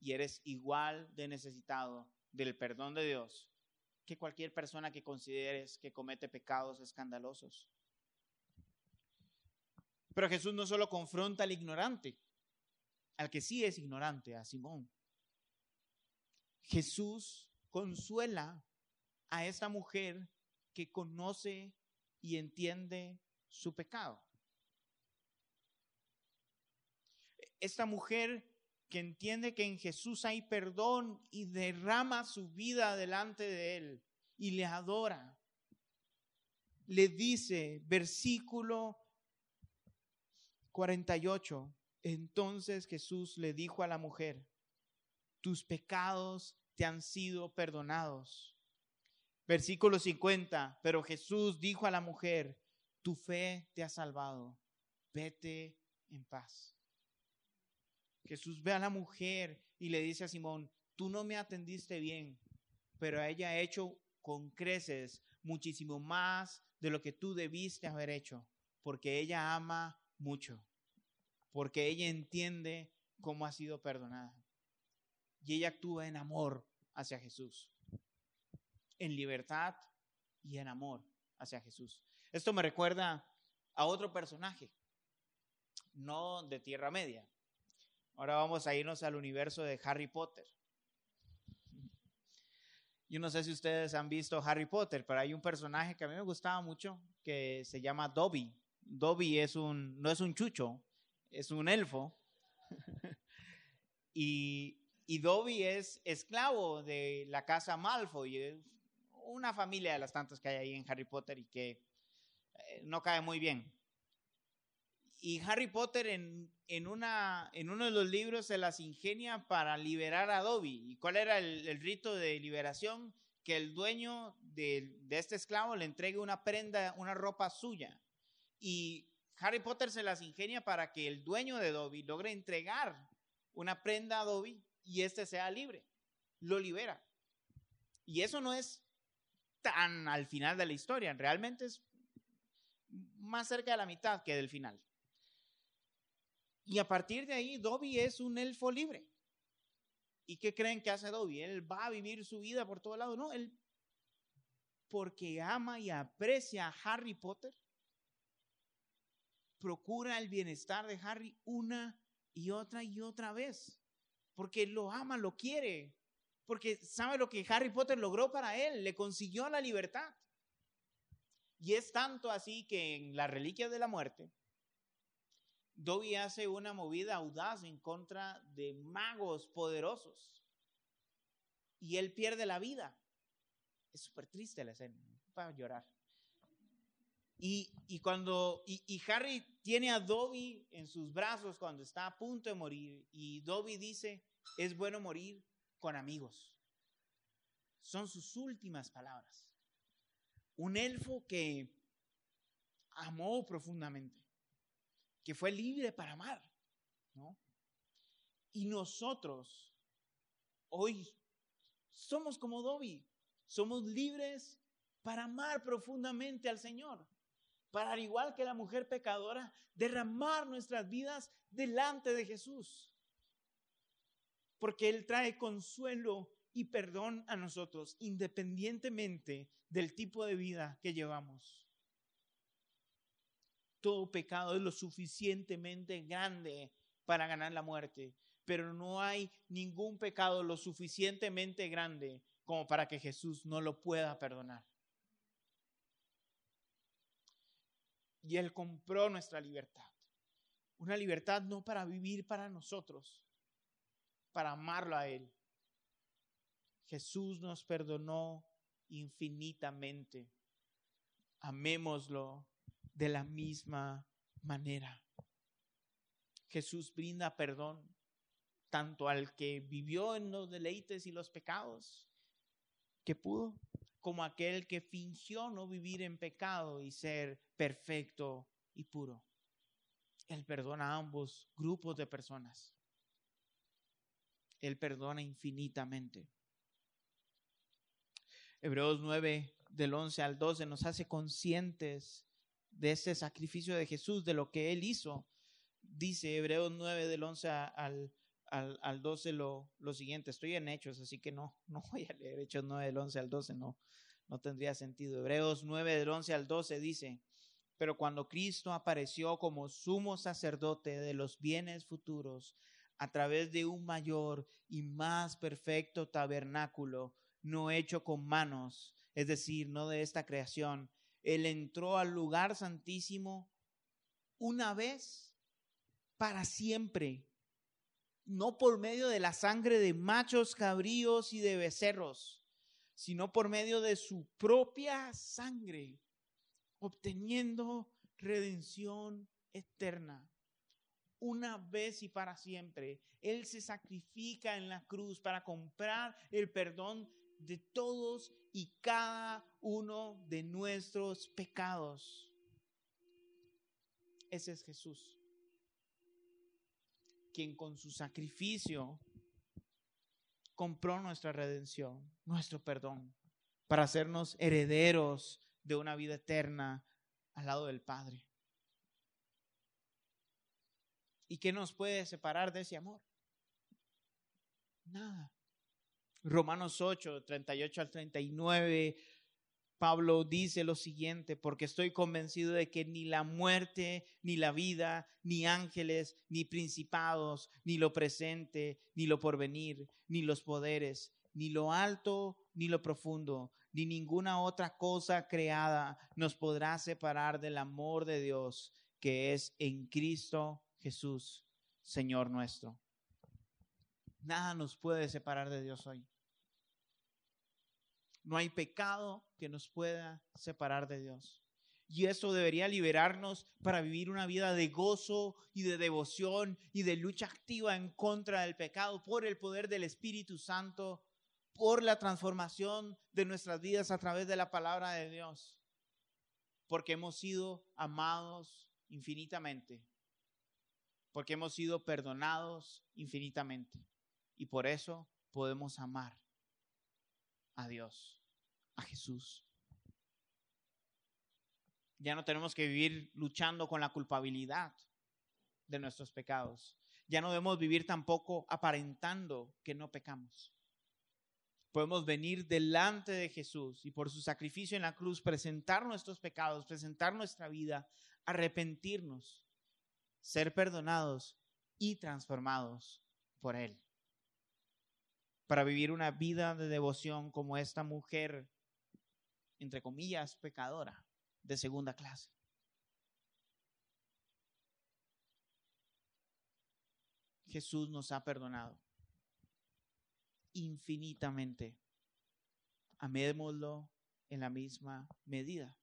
Y eres igual de necesitado del perdón de Dios que cualquier persona que consideres que comete pecados escandalosos. Pero Jesús no solo confronta al ignorante, al que sí es ignorante, a Simón. Jesús consuela a esta mujer que conoce y entiende su pecado. Esta mujer que entiende que en Jesús hay perdón y derrama su vida delante de Él y le adora. Le dice, versículo 48. Entonces Jesús le dijo a la mujer, tus pecados te han sido perdonados. Versículo 50, pero Jesús dijo a la mujer, tu fe te ha salvado, vete en paz. Jesús ve a la mujer y le dice a Simón, tú no me atendiste bien, pero ella ha hecho con creces muchísimo más de lo que tú debiste haber hecho, porque ella ama mucho, porque ella entiende cómo ha sido perdonada. Y ella actúa en amor hacia Jesús, en libertad y en amor hacia Jesús. Esto me recuerda a otro personaje, no de Tierra Media. Ahora vamos a irnos al universo de Harry Potter. Yo no sé si ustedes han visto Harry Potter, pero hay un personaje que a mí me gustaba mucho que se llama Dobby. Dobby es un, no es un chucho, es un elfo. y, y Dobby es esclavo de la casa Malfoy, es una familia de las tantas que hay ahí en Harry Potter y que eh, no cae muy bien. Y Harry Potter en, en, una, en uno de los libros se las ingenia para liberar a Dobby. ¿Y cuál era el, el rito de liberación? Que el dueño de, de, este esclavo le entregue una prenda, una ropa suya. Y Harry Potter se las ingenia para que el dueño de Dobby logre entregar una prenda a Dobby y éste sea libre. Lo libera. Y eso no es tan al final de la historia. Realmente es más cerca de la mitad que del final. Y a partir de ahí, Dobby es un elfo libre. ¿Y qué creen que hace Dobby? Él va a vivir su vida por todo lado. No, él, porque ama y aprecia a Harry Potter, procura el bienestar de Harry una y otra y otra vez. Porque lo ama, lo quiere. Porque sabe lo que Harry Potter logró para él, le consiguió la libertad. Y es tanto así que en la reliquia de la muerte, Dobby hace una movida audaz en contra de magos poderosos. Y él pierde la vida. Es súper triste la escena, para llorar. Y, cuando, y, Harry tiene a Dobby en sus brazos cuando está a punto de morir, y Dobby dice, es bueno morir con amigos. Son sus últimas palabras. Un elfo que amó profundamente que fue libre para amar, ¿no? Y nosotros hoy somos como Dobby, somos libres para amar profundamente al Señor, para al igual que la mujer pecadora, derramar nuestras vidas delante de Jesús, porque Él trae consuelo y perdón a nosotros, independientemente del tipo de vida que llevamos todo pecado es lo suficientemente grande para ganar la muerte, pero no hay ningún pecado lo suficientemente grande como para que Jesús no lo pueda perdonar. Y Él compró nuestra libertad. Una libertad no para vivir para nosotros, para amarlo a Él. Jesús nos perdonó infinitamente. Amémoslo de la misma manera. Jesús brinda perdón tanto al que vivió en los deleites y los pecados que pudo, como aquel que fingió no vivir en pecado y ser perfecto y puro. Él perdona a ambos grupos de personas. Él perdona infinitamente. Hebreos 9, del 11 al 12, nos hace conscientes de ese sacrificio de Jesús, de lo que Él hizo. Dice Hebreos 9 del 11 al, al, al 12 lo, lo, siguiente. Estoy en Hechos, así que no, no voy a leer Hechos 9 del 11 al 12, no, no tendría sentido. Hebreos 9 del 11 al 12 dice, pero cuando Cristo apareció como sumo sacerdote de los bienes futuros, a través de un mayor y más perfecto tabernáculo, no hecho con manos, es decir, no de esta creación, él entró al lugar santísimo una vez para siempre, no por medio de la sangre de machos, cabríos y de becerros, sino por medio de su propia sangre, obteniendo redención eterna. Una vez y para siempre, Él se sacrifica en la cruz para comprar el perdón de todos y cada uno de nuestros pecados. Ese es Jesús, quien con su sacrificio compró nuestra redención, nuestro perdón, para hacernos herederos de una vida eterna al lado del Padre. ¿Y qué nos puede separar de ese amor? Nada. Romanos 8, 38 al 39, Pablo dice lo siguiente, porque estoy convencido de que ni la muerte, ni la vida, ni ángeles, ni principados, ni lo presente, ni lo porvenir, ni los poderes, ni lo alto, ni lo profundo, ni ninguna otra cosa creada nos podrá separar del amor de Dios que es en Cristo Jesús, Señor nuestro. Nada nos puede separar de Dios hoy. No hay pecado que nos pueda separar de Dios. Y eso debería liberarnos para vivir una vida de gozo y de devoción y de lucha activa en contra del pecado por el poder del Espíritu Santo, por la transformación de nuestras vidas a través de la palabra de Dios. Porque hemos sido amados infinitamente. Porque hemos sido perdonados infinitamente. Y por eso podemos amar a Dios, a Jesús. Ya no tenemos que vivir luchando con la culpabilidad de nuestros pecados. Ya no debemos vivir tampoco aparentando que no pecamos. Podemos venir delante de Jesús y por su sacrificio en la cruz presentar nuestros pecados, presentar nuestra vida, arrepentirnos, ser perdonados y transformados por Él. Para vivir una vida de devoción como esta mujer, entre comillas, pecadora de segunda clase. Jesús nos ha perdonado infinitamente. Amémoslo en la misma medida.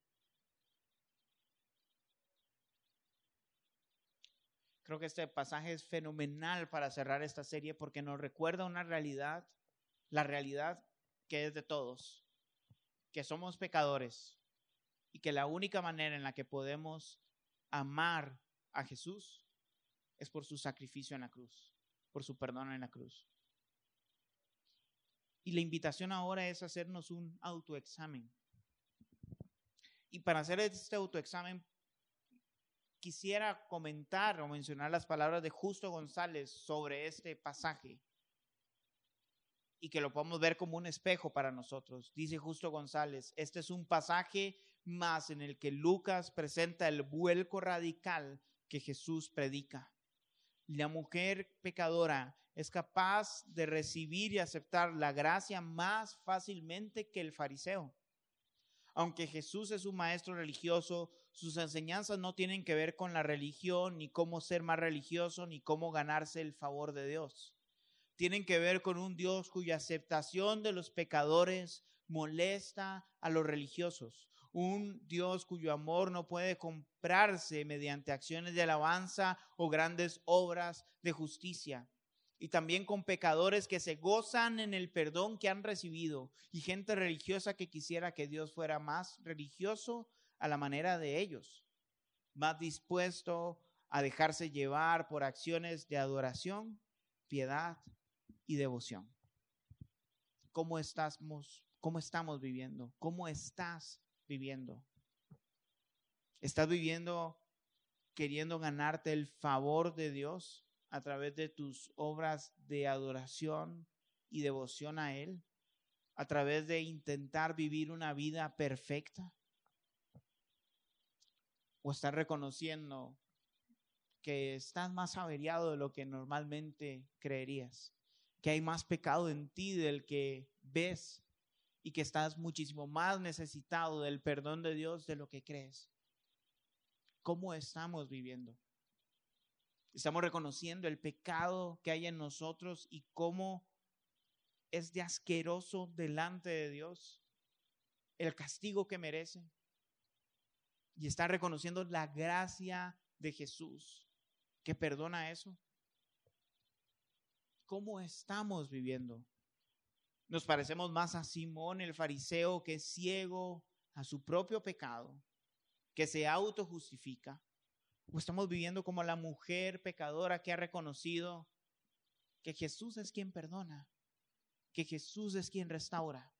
Creo que este pasaje es fenomenal para cerrar esta serie porque nos recuerda una realidad, la realidad que es de todos, que somos pecadores y que la única manera en la que podemos amar a Jesús es por su sacrificio en la cruz, por su perdón en la cruz. Y la invitación ahora es hacernos un autoexamen. Y para hacer este autoexamen, quisiera comentar o mencionar las palabras de Justo González sobre este pasaje y que lo podamos ver como un espejo para nosotros. Dice Justo González, este es un pasaje más en el que Lucas presenta el vuelco radical que Jesús predica la mujer pecadora es capaz de recibir y aceptar la gracia más fácilmente que el fariseo. Aunque Jesús es un maestro religioso, sus enseñanzas no tienen que ver con la religión, ni cómo ser más religioso, ni cómo ganarse el favor de Dios. Tienen que ver con un Dios cuya aceptación de los pecadores molesta a los religiosos un Dios cuyo amor no puede comprarse mediante acciones de alabanza o grandes obras de justicia. Y también con pecadores que se gozan en el perdón que han recibido y gente religiosa que quisiera que Dios fuera más religioso a la manera de ellos, más dispuesto a dejarse llevar por acciones de adoración, piedad y devoción. ¿Cómo estamos, cómo estamos viviendo? ¿Cómo estás viviendo? ¿Estás viviendo queriendo ganarte el favor de Dios a través de tus obras de adoración y devoción a Él? ¿A través de intentar vivir una vida perfecta? ¿O estás reconociendo que estás más averiado de lo que normalmente creerías? Que hay más pecado en ti del que ves y que estás muchísimo más necesitado del perdón de Dios de lo que crees. ¿Cómo estamos viviendo? Estamos reconociendo el pecado que hay en nosotros y cómo es de asqueroso delante de Dios el castigo que merece. Y está reconociendo la gracia de Jesús que perdona eso. ¿Cómo estamos viviendo? Nos parecemos más a Simón el fariseo que es ciego a su propio pecado, que se autojustifica. O estamos viviendo como la mujer pecadora que ha reconocido que Jesús es quien perdona, que Jesús es quien restaura.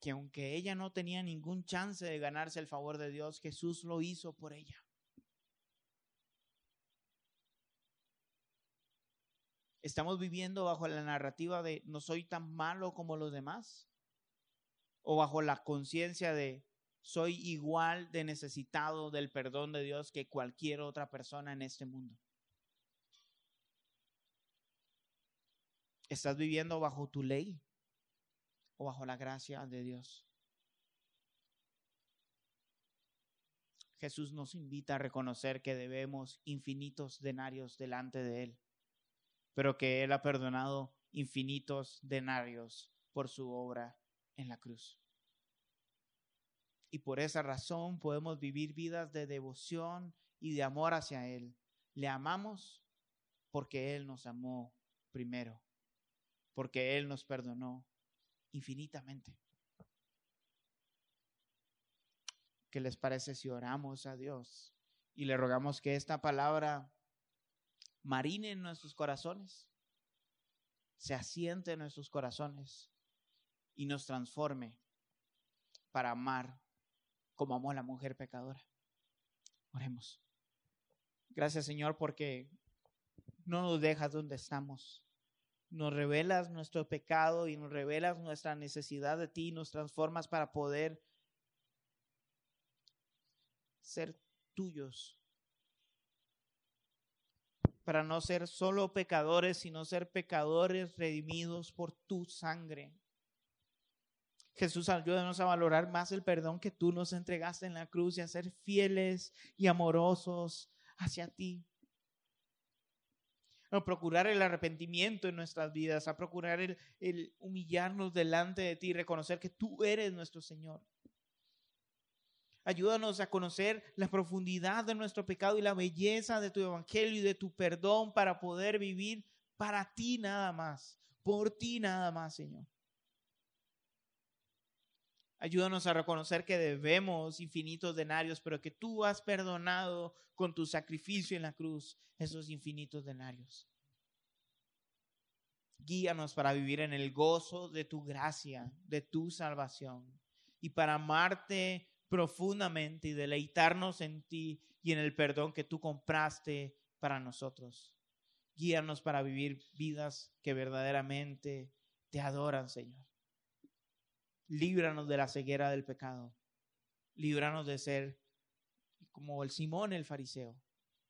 Que aunque ella no tenía ningún chance de ganarse el favor de Dios, Jesús lo hizo por ella. ¿Estamos viviendo bajo la narrativa de no soy tan malo como los demás? ¿O bajo la conciencia de soy igual de necesitado del perdón de Dios que cualquier otra persona en este mundo? ¿Estás viviendo bajo tu ley o bajo la gracia de Dios? Jesús nos invita a reconocer que debemos infinitos denarios delante de Él pero que Él ha perdonado infinitos denarios por su obra en la cruz. Y por esa razón podemos vivir vidas de devoción y de amor hacia Él. Le amamos porque Él nos amó primero, porque Él nos perdonó infinitamente. ¿Qué les parece si oramos a Dios y le rogamos que esta palabra marine en nuestros corazones, se asiente en nuestros corazones y nos transforme para amar como amó la mujer pecadora. Oremos. Gracias Señor porque no nos dejas donde estamos. Nos revelas nuestro pecado y nos revelas nuestra necesidad de ti, nos transformas para poder ser tuyos. Para no ser solo pecadores, sino ser pecadores redimidos por tu sangre. Jesús, ayúdanos a valorar más el perdón que tú nos entregaste en la cruz y a ser fieles y amorosos hacia ti. A procurar el arrepentimiento en nuestras vidas, a procurar el, el humillarnos delante de ti, reconocer que tú eres nuestro Señor. Ayúdanos a conocer la profundidad de nuestro pecado y la belleza de tu evangelio y de tu perdón para poder vivir para ti nada más, por ti nada más, Señor. Ayúdanos a reconocer que debemos infinitos denarios, pero que tú has perdonado con tu sacrificio en la cruz esos infinitos denarios. Guíanos para vivir en el gozo de tu gracia, de tu salvación, y para amarte profundamente y deleitarnos en ti y en el perdón que tú compraste para nosotros. Guíanos para vivir vidas que verdaderamente te adoran, Señor. Líbranos de la ceguera del pecado. Líbranos de ser como el Simón el fariseo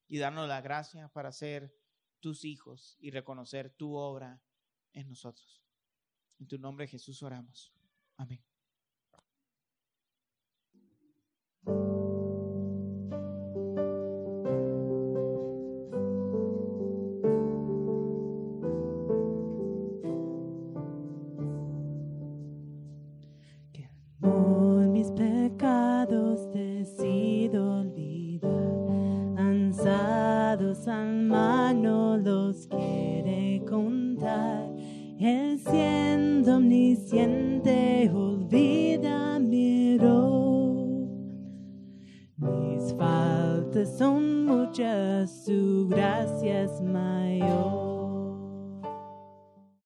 y darnos la gracia para ser tus hijos y reconocer tu obra en nosotros. En tu nombre Jesús oramos. Amén.